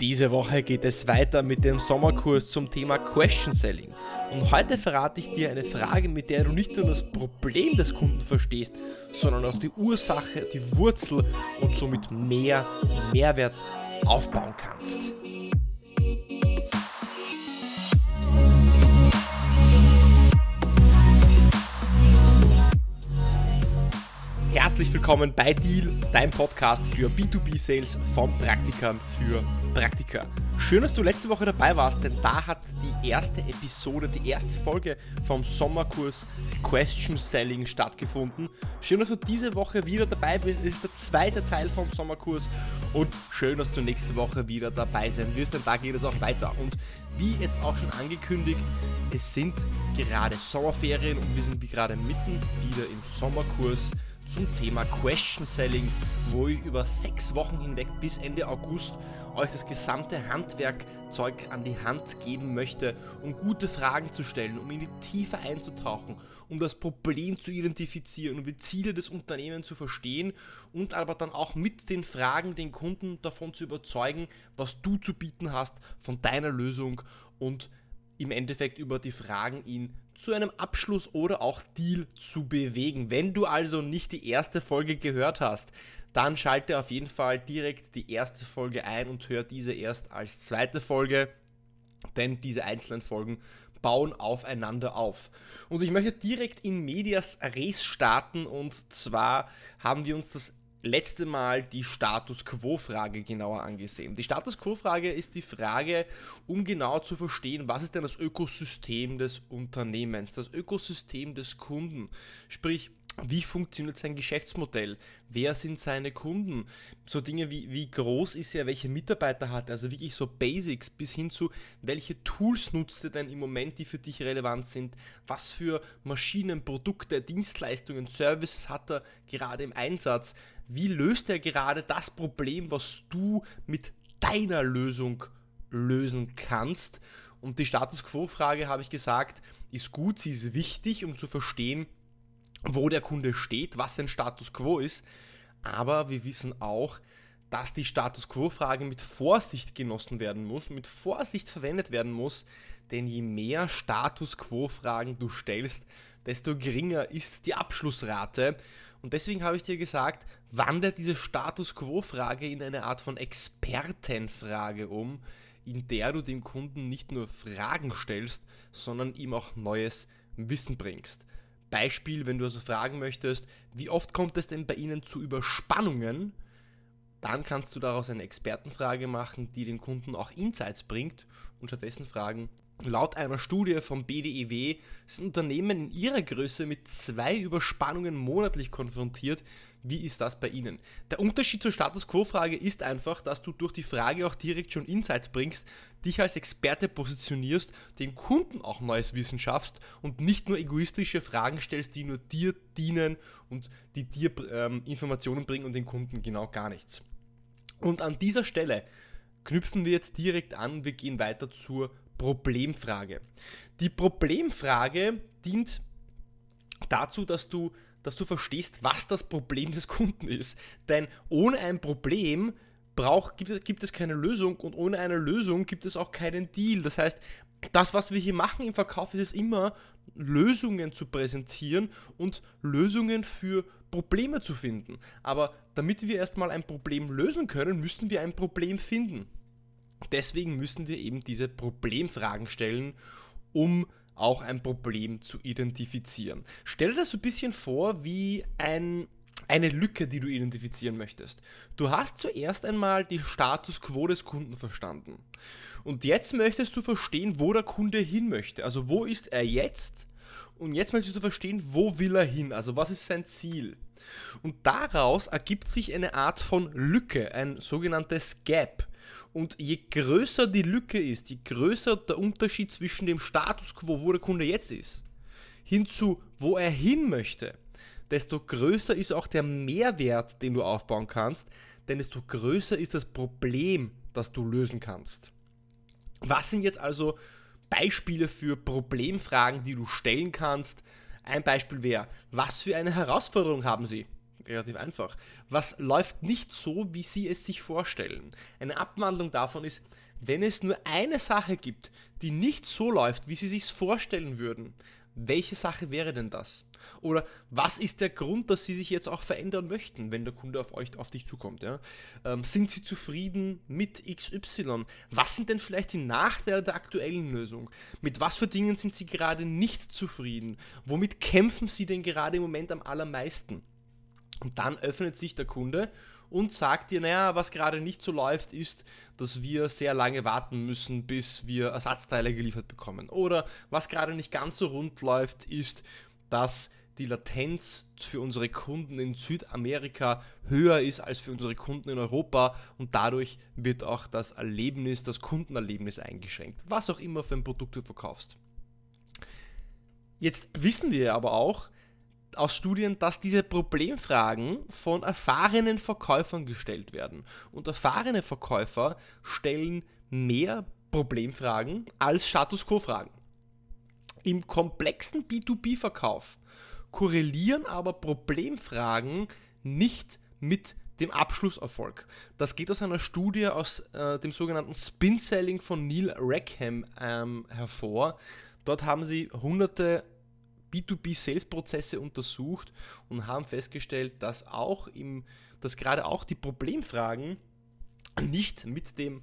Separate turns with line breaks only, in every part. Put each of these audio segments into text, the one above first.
Diese Woche geht es weiter mit dem Sommerkurs zum Thema Question Selling. Und heute verrate ich dir eine Frage, mit der du nicht nur das Problem des Kunden verstehst, sondern auch die Ursache, die Wurzel und somit mehr Mehrwert aufbauen kannst. Herzlich willkommen bei Deal, deinem Podcast für B2B-Sales von Praktikern für Praktika. Schön, dass du letzte Woche dabei warst, denn da hat die erste Episode, die erste Folge vom Sommerkurs Question Selling stattgefunden. Schön, dass du diese Woche wieder dabei bist. Es ist der zweite Teil vom Sommerkurs und schön, dass du nächste Woche wieder dabei sein wirst, denn da geht es auch weiter. Und wie jetzt auch schon angekündigt, es sind gerade Sommerferien und wir sind gerade mitten wieder im Sommerkurs zum Thema Question Selling, wo ich über sechs Wochen hinweg bis Ende August euch das gesamte Handwerkzeug an die Hand geben möchte, um gute Fragen zu stellen, um in die Tiefe einzutauchen, um das Problem zu identifizieren, um die Ziele des Unternehmens zu verstehen und aber dann auch mit den Fragen den Kunden davon zu überzeugen, was du zu bieten hast von deiner Lösung und im Endeffekt über die Fragen ihn zu einem Abschluss oder auch Deal zu bewegen. Wenn du also nicht die erste Folge gehört hast, dann schalte auf jeden Fall direkt die erste Folge ein und hör diese erst als zweite Folge, denn diese einzelnen Folgen bauen aufeinander auf. Und ich möchte direkt in Medias Res starten und zwar haben wir uns das letzte Mal die Status Quo-Frage genauer angesehen. Die Status Quo-Frage ist die Frage, um genau zu verstehen, was ist denn das Ökosystem des Unternehmens, das Ökosystem des Kunden. Sprich, wie funktioniert sein Geschäftsmodell? Wer sind seine Kunden? So Dinge wie, wie groß ist er, welche Mitarbeiter hat er? Also wirklich so Basics bis hin zu, welche Tools nutzt er denn im Moment, die für dich relevant sind? Was für Maschinen, Produkte, Dienstleistungen, Services hat er gerade im Einsatz? Wie löst er gerade das Problem, was du mit deiner Lösung lösen kannst? Und die Status Quo-Frage, habe ich gesagt, ist gut, sie ist wichtig, um zu verstehen, wo der Kunde steht, was sein Status quo ist. Aber wir wissen auch, dass die Status quo-Frage mit Vorsicht genossen werden muss, mit Vorsicht verwendet werden muss, denn je mehr Status quo-Fragen du stellst, desto geringer ist die Abschlussrate. Und deswegen habe ich dir gesagt, wandert diese Status quo-Frage in eine Art von Expertenfrage um, in der du dem Kunden nicht nur Fragen stellst, sondern ihm auch neues Wissen bringst. Beispiel, wenn du also fragen möchtest, wie oft kommt es denn bei Ihnen zu Überspannungen, dann kannst du daraus eine Expertenfrage machen, die den Kunden auch Insights bringt und stattdessen fragen, Laut einer Studie vom BDEW sind Unternehmen in ihrer Größe mit zwei Überspannungen monatlich konfrontiert. Wie ist das bei Ihnen? Der Unterschied zur Status Quo-Frage ist einfach, dass du durch die Frage auch direkt schon Insights bringst, dich als Experte positionierst, den Kunden auch neues Wissen schaffst und nicht nur egoistische Fragen stellst, die nur dir dienen und die dir ähm, Informationen bringen und den Kunden genau gar nichts. Und an dieser Stelle knüpfen wir jetzt direkt an, wir gehen weiter zur Problemfrage. Die Problemfrage dient dazu, dass du, dass du verstehst, was das Problem des Kunden ist. Denn ohne ein Problem braucht, gibt, es, gibt es keine Lösung und ohne eine Lösung gibt es auch keinen Deal. Das heißt, das, was wir hier machen im Verkauf, ist es immer, Lösungen zu präsentieren und Lösungen für Probleme zu finden. Aber damit wir erstmal ein Problem lösen können, müssten wir ein Problem finden. Deswegen müssen wir eben diese Problemfragen stellen, um auch ein Problem zu identifizieren. Stell dir das so ein bisschen vor wie ein, eine Lücke, die du identifizieren möchtest. Du hast zuerst einmal die Status quo des Kunden verstanden. Und jetzt möchtest du verstehen, wo der Kunde hin möchte. Also wo ist er jetzt? Und jetzt möchtest du verstehen, wo will er hin? Also was ist sein Ziel? Und daraus ergibt sich eine Art von Lücke, ein sogenanntes Gap. Und je größer die Lücke ist, je größer der Unterschied zwischen dem Status quo, wo der Kunde jetzt ist, hinzu, wo er hin möchte, desto größer ist auch der Mehrwert, den du aufbauen kannst, denn desto größer ist das Problem, das du lösen kannst. Was sind jetzt also Beispiele für Problemfragen, die du stellen kannst? Ein Beispiel wäre, was für eine Herausforderung haben Sie? Relativ einfach. Was läuft nicht so, wie Sie es sich vorstellen? Eine Abwandlung davon ist, wenn es nur eine Sache gibt, die nicht so läuft, wie Sie sich vorstellen würden, welche Sache wäre denn das? Oder was ist der Grund, dass Sie sich jetzt auch verändern möchten, wenn der Kunde auf euch, auf dich zukommt? Ja? Ähm, sind Sie zufrieden mit XY? Was sind denn vielleicht die Nachteile der aktuellen Lösung? Mit was für Dingen sind Sie gerade nicht zufrieden? Womit kämpfen Sie denn gerade im Moment am allermeisten? Und dann öffnet sich der Kunde und sagt dir, naja, was gerade nicht so läuft, ist, dass wir sehr lange warten müssen, bis wir Ersatzteile geliefert bekommen. Oder was gerade nicht ganz so rund läuft, ist, dass die Latenz für unsere Kunden in Südamerika höher ist als für unsere Kunden in Europa und dadurch wird auch das Erlebnis, das Kundenerlebnis eingeschränkt. Was auch immer für ein Produkt du verkaufst. Jetzt wissen wir aber auch, aus Studien, dass diese Problemfragen von erfahrenen Verkäufern gestellt werden. Und erfahrene Verkäufer stellen mehr Problemfragen als Status Quo-Fragen. Im komplexen B2B-Verkauf korrelieren aber Problemfragen nicht mit dem Abschlusserfolg. Das geht aus einer Studie aus äh, dem sogenannten Spin-Selling von Neil Rackham ähm, hervor. Dort haben sie hunderte B2B-Sales-Prozesse untersucht und haben festgestellt, dass auch im, dass gerade auch die Problemfragen nicht mit dem,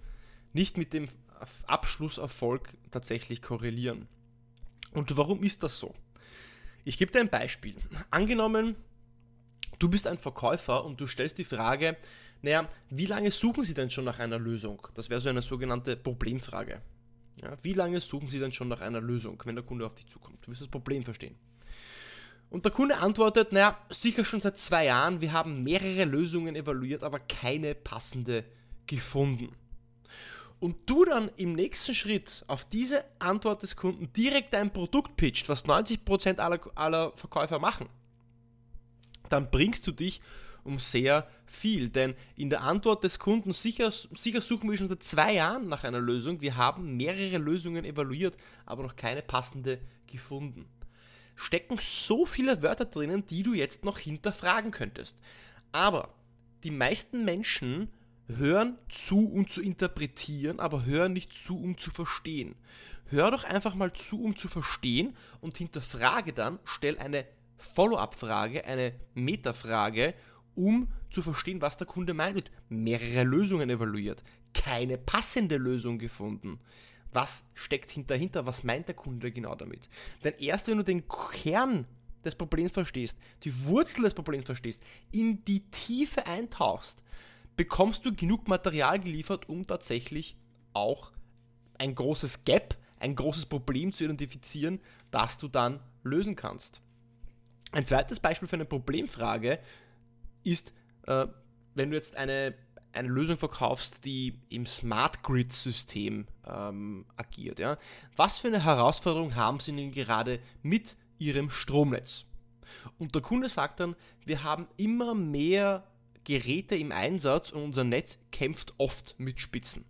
nicht mit dem Abschlusserfolg tatsächlich korrelieren. Und warum ist das so? Ich gebe dir ein Beispiel. Angenommen, du bist ein Verkäufer und du stellst die Frage, naja, wie lange suchen Sie denn schon nach einer Lösung? Das wäre so eine sogenannte Problemfrage. Ja, wie lange suchen Sie denn schon nach einer Lösung, wenn der Kunde auf dich zukommt? Du wirst das Problem verstehen. Und der Kunde antwortet, naja, sicher schon seit zwei Jahren, wir haben mehrere Lösungen evaluiert, aber keine passende gefunden. Und du dann im nächsten Schritt auf diese Antwort des Kunden direkt dein Produkt pitcht, was 90% aller, aller Verkäufer machen, dann bringst du dich um sehr viel. Denn in der Antwort des Kunden, sicher, sicher suchen wir schon seit zwei Jahren nach einer Lösung. Wir haben mehrere Lösungen evaluiert, aber noch keine passende gefunden. Stecken so viele Wörter drinnen, die du jetzt noch hinterfragen könntest. Aber die meisten Menschen hören zu, um zu interpretieren, aber hören nicht zu, um zu verstehen. Hör doch einfach mal zu, um zu verstehen und hinterfrage dann, stell eine Follow-up-Frage, eine Metafrage um zu verstehen, was der Kunde meint. Mehrere Lösungen evaluiert, keine passende Lösung gefunden. Was steckt dahinter? Was meint der Kunde genau damit? Denn erst wenn du den Kern des Problems verstehst, die Wurzel des Problems verstehst, in die Tiefe eintauchst, bekommst du genug Material geliefert, um tatsächlich auch ein großes Gap, ein großes Problem zu identifizieren, das du dann lösen kannst. Ein zweites Beispiel für eine Problemfrage ist, äh, wenn du jetzt eine, eine Lösung verkaufst, die im Smart Grid-System ähm, agiert. Ja? Was für eine Herausforderung haben sie denn gerade mit ihrem Stromnetz? Und der Kunde sagt dann, wir haben immer mehr Geräte im Einsatz und unser Netz kämpft oft mit Spitzen.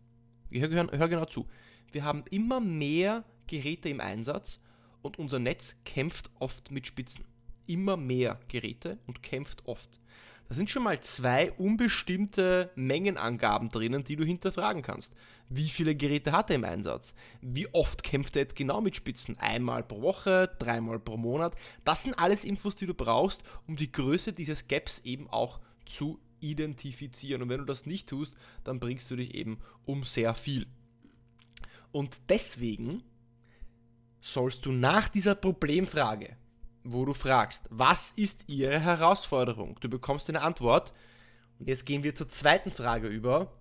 Hör, hör, hör genau zu. Wir haben immer mehr Geräte im Einsatz und unser Netz kämpft oft mit Spitzen. Immer mehr Geräte und kämpft oft. Da sind schon mal zwei unbestimmte Mengenangaben drinnen, die du hinterfragen kannst. Wie viele Geräte hat er im Einsatz? Wie oft kämpft er jetzt genau mit Spitzen? Einmal pro Woche, dreimal pro Monat? Das sind alles Infos, die du brauchst, um die Größe dieses Gaps eben auch zu identifizieren. Und wenn du das nicht tust, dann bringst du dich eben um sehr viel. Und deswegen sollst du nach dieser Problemfrage wo du fragst, was ist Ihre Herausforderung? Du bekommst eine Antwort. Und jetzt gehen wir zur zweiten Frage über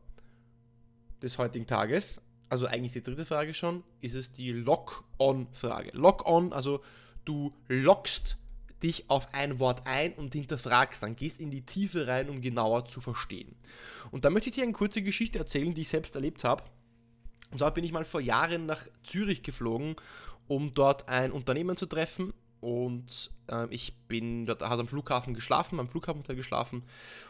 des heutigen Tages. Also eigentlich die dritte Frage schon, ist es die Lock-on-Frage. Lock-on, also du lockst dich auf ein Wort ein und hinterfragst dann, gehst in die Tiefe rein, um genauer zu verstehen. Und da möchte ich dir eine kurze Geschichte erzählen, die ich selbst erlebt habe. Und zwar bin ich mal vor Jahren nach Zürich geflogen, um dort ein Unternehmen zu treffen, und äh, ich bin dort hat am Flughafen geschlafen, am Flughafenhotel geschlafen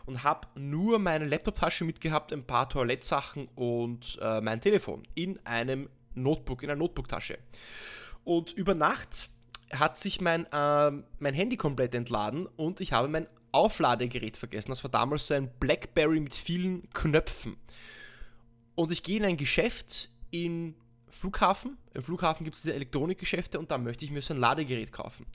und habe nur meine Laptoptasche mitgehabt, ein paar Toilettsachen und äh, mein Telefon in einem Notebook, in einer Notebooktasche. Und über Nacht hat sich mein, äh, mein Handy komplett entladen und ich habe mein Aufladegerät vergessen. Das war damals so ein Blackberry mit vielen Knöpfen. Und ich gehe in ein Geschäft in Flughafen. Im Flughafen gibt es diese Elektronikgeschäfte und da möchte ich mir so ein Ladegerät kaufen.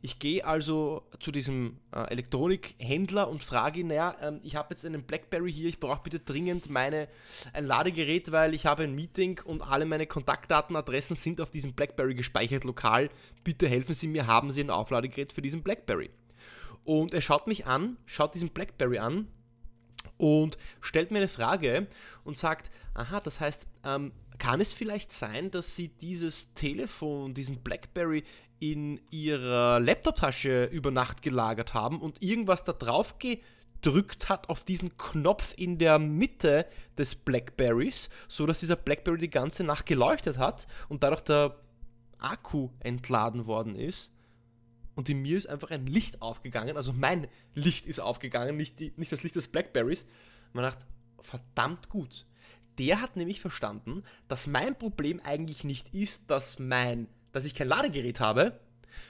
Ich gehe also zu diesem äh, Elektronikhändler und frage ihn, naja, ähm, ich habe jetzt einen Blackberry hier, ich brauche bitte dringend meine, ein Ladegerät, weil ich habe ein Meeting und alle meine Kontaktdaten, Adressen sind auf diesem Blackberry gespeichert lokal. Bitte helfen Sie mir, haben Sie ein Aufladegerät für diesen Blackberry? Und er schaut mich an, schaut diesen Blackberry an und stellt mir eine Frage und sagt, aha, das heißt, ähm, kann es vielleicht sein, dass Sie dieses Telefon, diesen BlackBerry in Ihrer Laptoptasche über Nacht gelagert haben und irgendwas da drauf gedrückt hat auf diesen Knopf in der Mitte des Blackberries, so dass dieser Blackberry die ganze Nacht geleuchtet hat und dadurch der Akku entladen worden ist? Und in mir ist einfach ein Licht aufgegangen, also mein Licht ist aufgegangen, nicht, die, nicht das Licht des Blackberries. Man dachte, verdammt gut der hat nämlich verstanden, dass mein Problem eigentlich nicht ist, dass, mein, dass ich kein Ladegerät habe,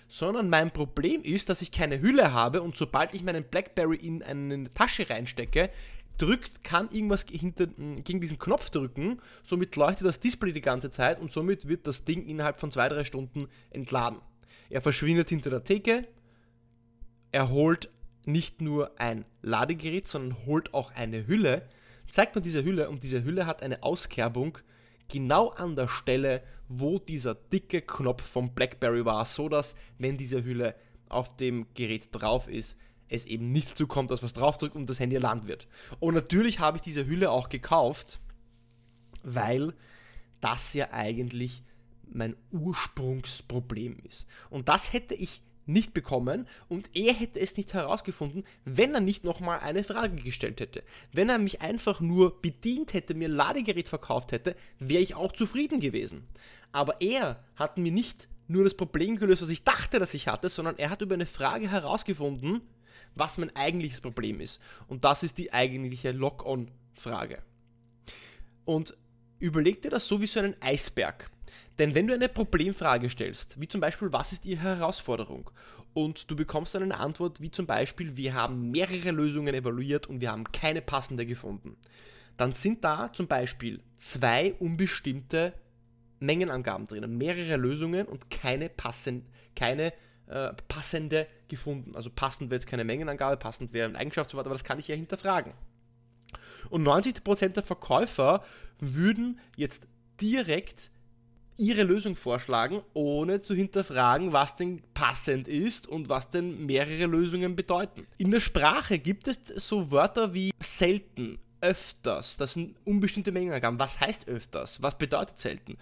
sondern mein Problem ist, dass ich keine Hülle habe und sobald ich meinen BlackBerry in eine Tasche reinstecke, drückt, kann irgendwas hinter, gegen diesen Knopf drücken, somit leuchtet das Display die ganze Zeit und somit wird das Ding innerhalb von zwei, drei Stunden entladen. Er verschwindet hinter der Theke, er holt nicht nur ein Ladegerät, sondern holt auch eine Hülle, zeigt man diese Hülle und diese Hülle hat eine Auskerbung genau an der Stelle, wo dieser dicke Knopf vom BlackBerry war, so dass wenn diese Hülle auf dem Gerät drauf ist, es eben nicht dazu kommt, dass was draufdrückt und das Handy erlangt wird. Und natürlich habe ich diese Hülle auch gekauft, weil das ja eigentlich mein Ursprungsproblem ist. Und das hätte ich nicht bekommen und er hätte es nicht herausgefunden, wenn er nicht nochmal eine Frage gestellt hätte. Wenn er mich einfach nur bedient hätte, mir ein Ladegerät verkauft hätte, wäre ich auch zufrieden gewesen. Aber er hat mir nicht nur das Problem gelöst, was ich dachte, dass ich hatte, sondern er hat über eine Frage herausgefunden, was mein eigentliches Problem ist. Und das ist die eigentliche Lock-on-Frage. Und überleg dir das so wie so einen Eisberg. Denn wenn du eine Problemfrage stellst, wie zum Beispiel, was ist Ihre Herausforderung? Und du bekommst dann eine Antwort wie zum Beispiel, wir haben mehrere Lösungen evaluiert und wir haben keine passende gefunden. Dann sind da zum Beispiel zwei unbestimmte Mengenangaben drinnen, mehrere Lösungen und keine, passen, keine äh, passende gefunden. Also passend wäre jetzt keine Mengenangabe, passend wäre ein Eigenschaftswort, aber das kann ich ja hinterfragen. Und 90% der Verkäufer würden jetzt direkt ihre Lösung vorschlagen, ohne zu hinterfragen, was denn passend ist und was denn mehrere Lösungen bedeuten. In der Sprache gibt es so Wörter wie selten, öfters, das sind unbestimmte Mengenangaben. Was heißt öfters? Was bedeutet selten?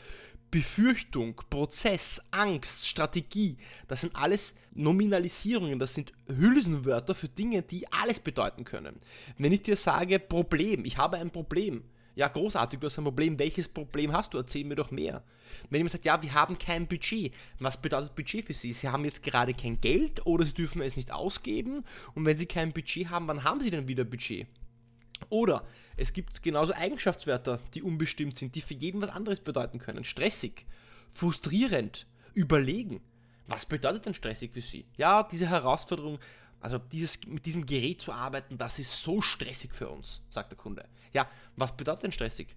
Befürchtung, Prozess, Angst, Strategie, das sind alles Nominalisierungen, das sind Hülsenwörter für Dinge, die alles bedeuten können. Wenn ich dir sage Problem, ich habe ein Problem, ja, großartig, du hast ein Problem. Welches Problem hast du? Erzähl mir doch mehr. Wenn jemand sagt, ja, wir haben kein Budget, was bedeutet Budget für Sie? Sie haben jetzt gerade kein Geld oder Sie dürfen es nicht ausgeben. Und wenn Sie kein Budget haben, wann haben Sie denn wieder Budget? Oder es gibt genauso Eigenschaftswörter, die unbestimmt sind, die für jeden was anderes bedeuten können. Stressig, frustrierend, überlegen. Was bedeutet denn stressig für Sie? Ja, diese Herausforderung, also dieses, mit diesem Gerät zu arbeiten, das ist so stressig für uns, sagt der Kunde. Ja, was bedeutet denn stressig?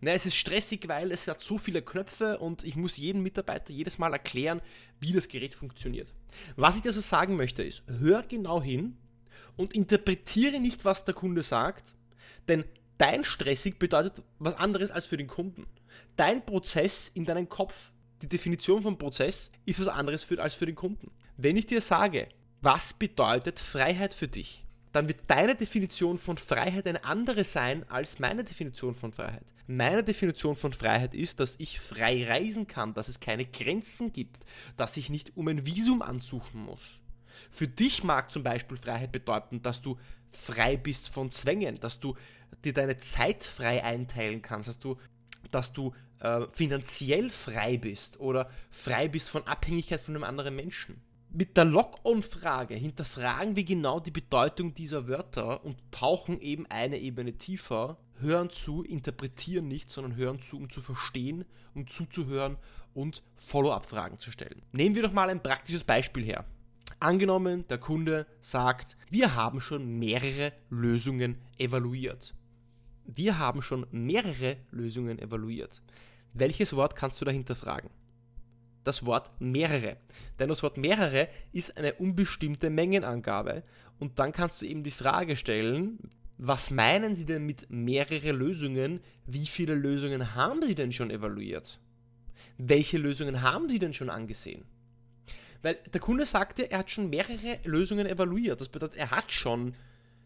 Na, es ist stressig, weil es hat so viele Knöpfe und ich muss jedem Mitarbeiter jedes Mal erklären, wie das Gerät funktioniert. Was ich dir so sagen möchte ist, hör genau hin und interpretiere nicht, was der Kunde sagt, denn dein stressig bedeutet was anderes als für den Kunden. Dein Prozess in deinem Kopf, die Definition vom Prozess, ist was anderes für, als für den Kunden. Wenn ich dir sage, was bedeutet Freiheit für dich? Dann wird deine Definition von Freiheit eine andere sein als meine Definition von Freiheit. Meine Definition von Freiheit ist, dass ich frei reisen kann, dass es keine Grenzen gibt, dass ich nicht um ein Visum ansuchen muss. Für dich mag zum Beispiel Freiheit bedeuten, dass du frei bist von Zwängen, dass du dir deine Zeit frei einteilen kannst, dass du, dass du äh, finanziell frei bist oder frei bist von Abhängigkeit von einem anderen Menschen mit der Lock-on-Frage hinterfragen wir genau die Bedeutung dieser Wörter und tauchen eben eine Ebene tiefer, hören zu, interpretieren nicht, sondern hören zu, um zu verstehen, um zuzuhören und Follow-up-Fragen zu stellen. Nehmen wir doch mal ein praktisches Beispiel her. Angenommen, der Kunde sagt, wir haben schon mehrere Lösungen evaluiert. Wir haben schon mehrere Lösungen evaluiert. Welches Wort kannst du dahinter fragen? Das Wort mehrere. Denn das Wort mehrere ist eine unbestimmte Mengenangabe und dann kannst du eben die Frage stellen, was meinen Sie denn mit mehrere Lösungen? Wie viele Lösungen haben Sie denn schon evaluiert? Welche Lösungen haben Sie denn schon angesehen? Weil der Kunde sagte, er hat schon mehrere Lösungen evaluiert. Das bedeutet, er hat schon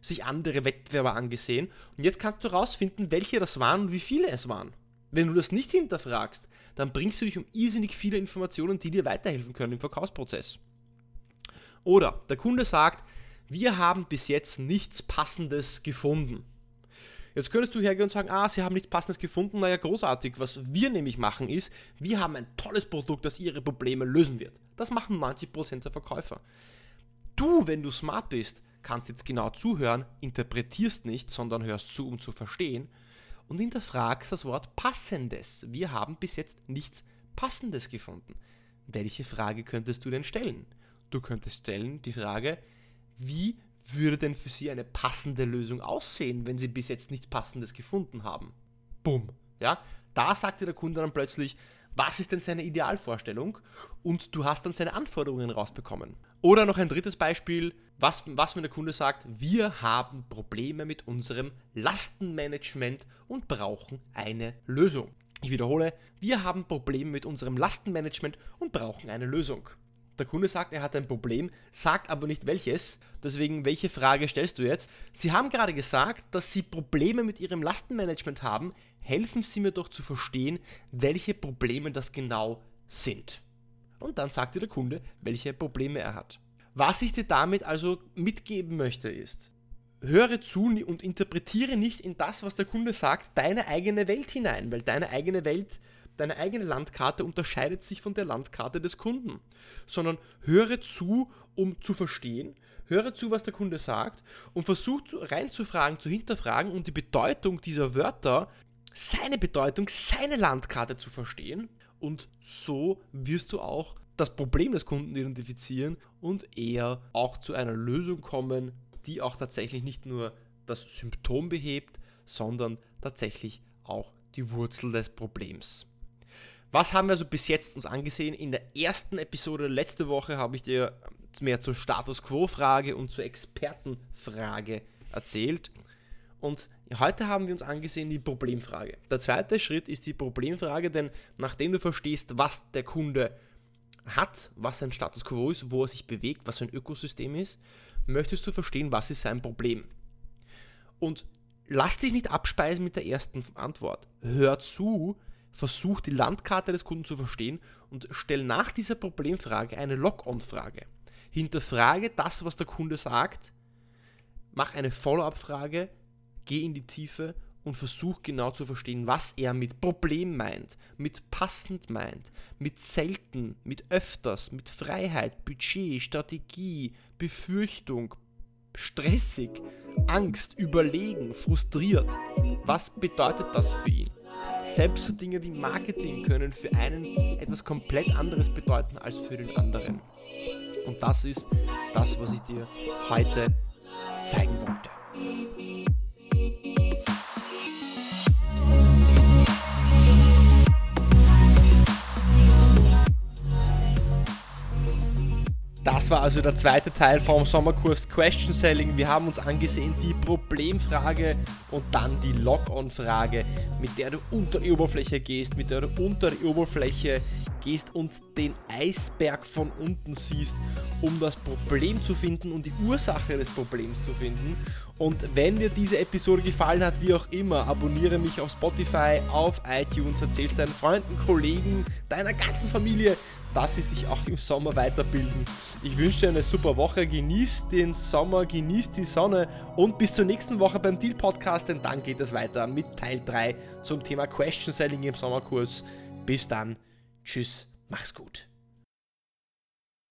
sich andere Wettbewerber angesehen. Und jetzt kannst du herausfinden, welche das waren und wie viele es waren. Wenn du das nicht hinterfragst, dann bringst du dich um irrsinnig viele Informationen, die dir weiterhelfen können im Verkaufsprozess. Oder der Kunde sagt, wir haben bis jetzt nichts Passendes gefunden. Jetzt könntest du hergehen und sagen, ah, sie haben nichts Passendes gefunden, naja, großartig. Was wir nämlich machen ist, wir haben ein tolles Produkt, das ihre Probleme lösen wird. Das machen 90% der Verkäufer. Du, wenn du smart bist, kannst jetzt genau zuhören, interpretierst nicht, sondern hörst zu, um zu verstehen und hinterfragst das Wort Passendes. Wir haben bis jetzt nichts Passendes gefunden. Welche Frage könntest du denn stellen? Du könntest stellen die Frage, wie würde denn für Sie eine passende Lösung aussehen, wenn Sie bis jetzt nichts Passendes gefunden haben? Bumm. Ja, da sagte der Kunde dann plötzlich, was ist denn seine Idealvorstellung? Und du hast dann seine Anforderungen rausbekommen. Oder noch ein drittes Beispiel, was, was wenn der Kunde sagt, wir haben Probleme mit unserem Lastenmanagement und brauchen eine Lösung. Ich wiederhole, wir haben Probleme mit unserem Lastenmanagement und brauchen eine Lösung. Der Kunde sagt, er hat ein Problem, sagt aber nicht welches. Deswegen, welche Frage stellst du jetzt? Sie haben gerade gesagt, dass Sie Probleme mit Ihrem Lastenmanagement haben. Helfen Sie mir doch zu verstehen, welche Probleme das genau sind. Und dann sagt dir der Kunde, welche Probleme er hat. Was ich dir damit also mitgeben möchte ist, höre zu und interpretiere nicht in das, was der Kunde sagt, deine eigene Welt hinein, weil deine eigene Welt deine eigene Landkarte unterscheidet sich von der Landkarte des Kunden, sondern höre zu, um zu verstehen, höre zu, was der Kunde sagt und versuch reinzufragen, zu hinterfragen und die Bedeutung dieser Wörter, seine Bedeutung, seine Landkarte zu verstehen. Und so wirst du auch das Problem des Kunden identifizieren und eher auch zu einer Lösung kommen, die auch tatsächlich nicht nur das Symptom behebt, sondern tatsächlich auch die Wurzel des Problems. Was haben wir also bis jetzt uns angesehen? In der ersten Episode letzte Woche habe ich dir mehr zur Status Quo-Frage und zur Expertenfrage erzählt. Und heute haben wir uns angesehen die Problemfrage. Der zweite Schritt ist die Problemfrage, denn nachdem du verstehst, was der Kunde hat, was sein Status Quo ist, wo er sich bewegt, was sein Ökosystem ist, möchtest du verstehen, was ist sein Problem. Und lass dich nicht abspeisen mit der ersten Antwort. Hör zu, versuch die Landkarte des Kunden zu verstehen und stell nach dieser Problemfrage eine Log-on-Frage. Hinterfrage das, was der Kunde sagt, mach eine Follow-up-Frage, geh in die Tiefe und versuch genau zu verstehen, was er mit Problem meint, mit passend meint, mit selten, mit öfters, mit Freiheit, Budget, Strategie, Befürchtung, stressig, Angst, überlegen, frustriert. Was bedeutet das für ihn? Selbst so Dinge wie Marketing können für einen etwas komplett anderes bedeuten als für den anderen. Und das ist das, was ich dir heute zeigen wollte. Das war also der zweite Teil vom Sommerkurs Question Selling. Wir haben uns angesehen die Problemfrage und dann die Lock-on-Frage, mit der du unter die Oberfläche gehst, mit der du unter die Oberfläche gehst und den Eisberg von unten siehst, um das Problem zu finden und die Ursache des Problems zu finden. Und wenn dir diese Episode gefallen hat, wie auch immer, abonniere mich auf Spotify, auf iTunes, erzähl deinen Freunden, Kollegen, deiner ganzen Familie, dass sie sich auch im Sommer weiterbilden. Ich wünsche dir eine super Woche, genieß den Sommer, genieß die Sonne und bis zur nächsten Woche beim Deal Podcast, denn dann geht es weiter mit Teil 3 zum Thema Question Selling im Sommerkurs. Bis dann, tschüss, mach's gut.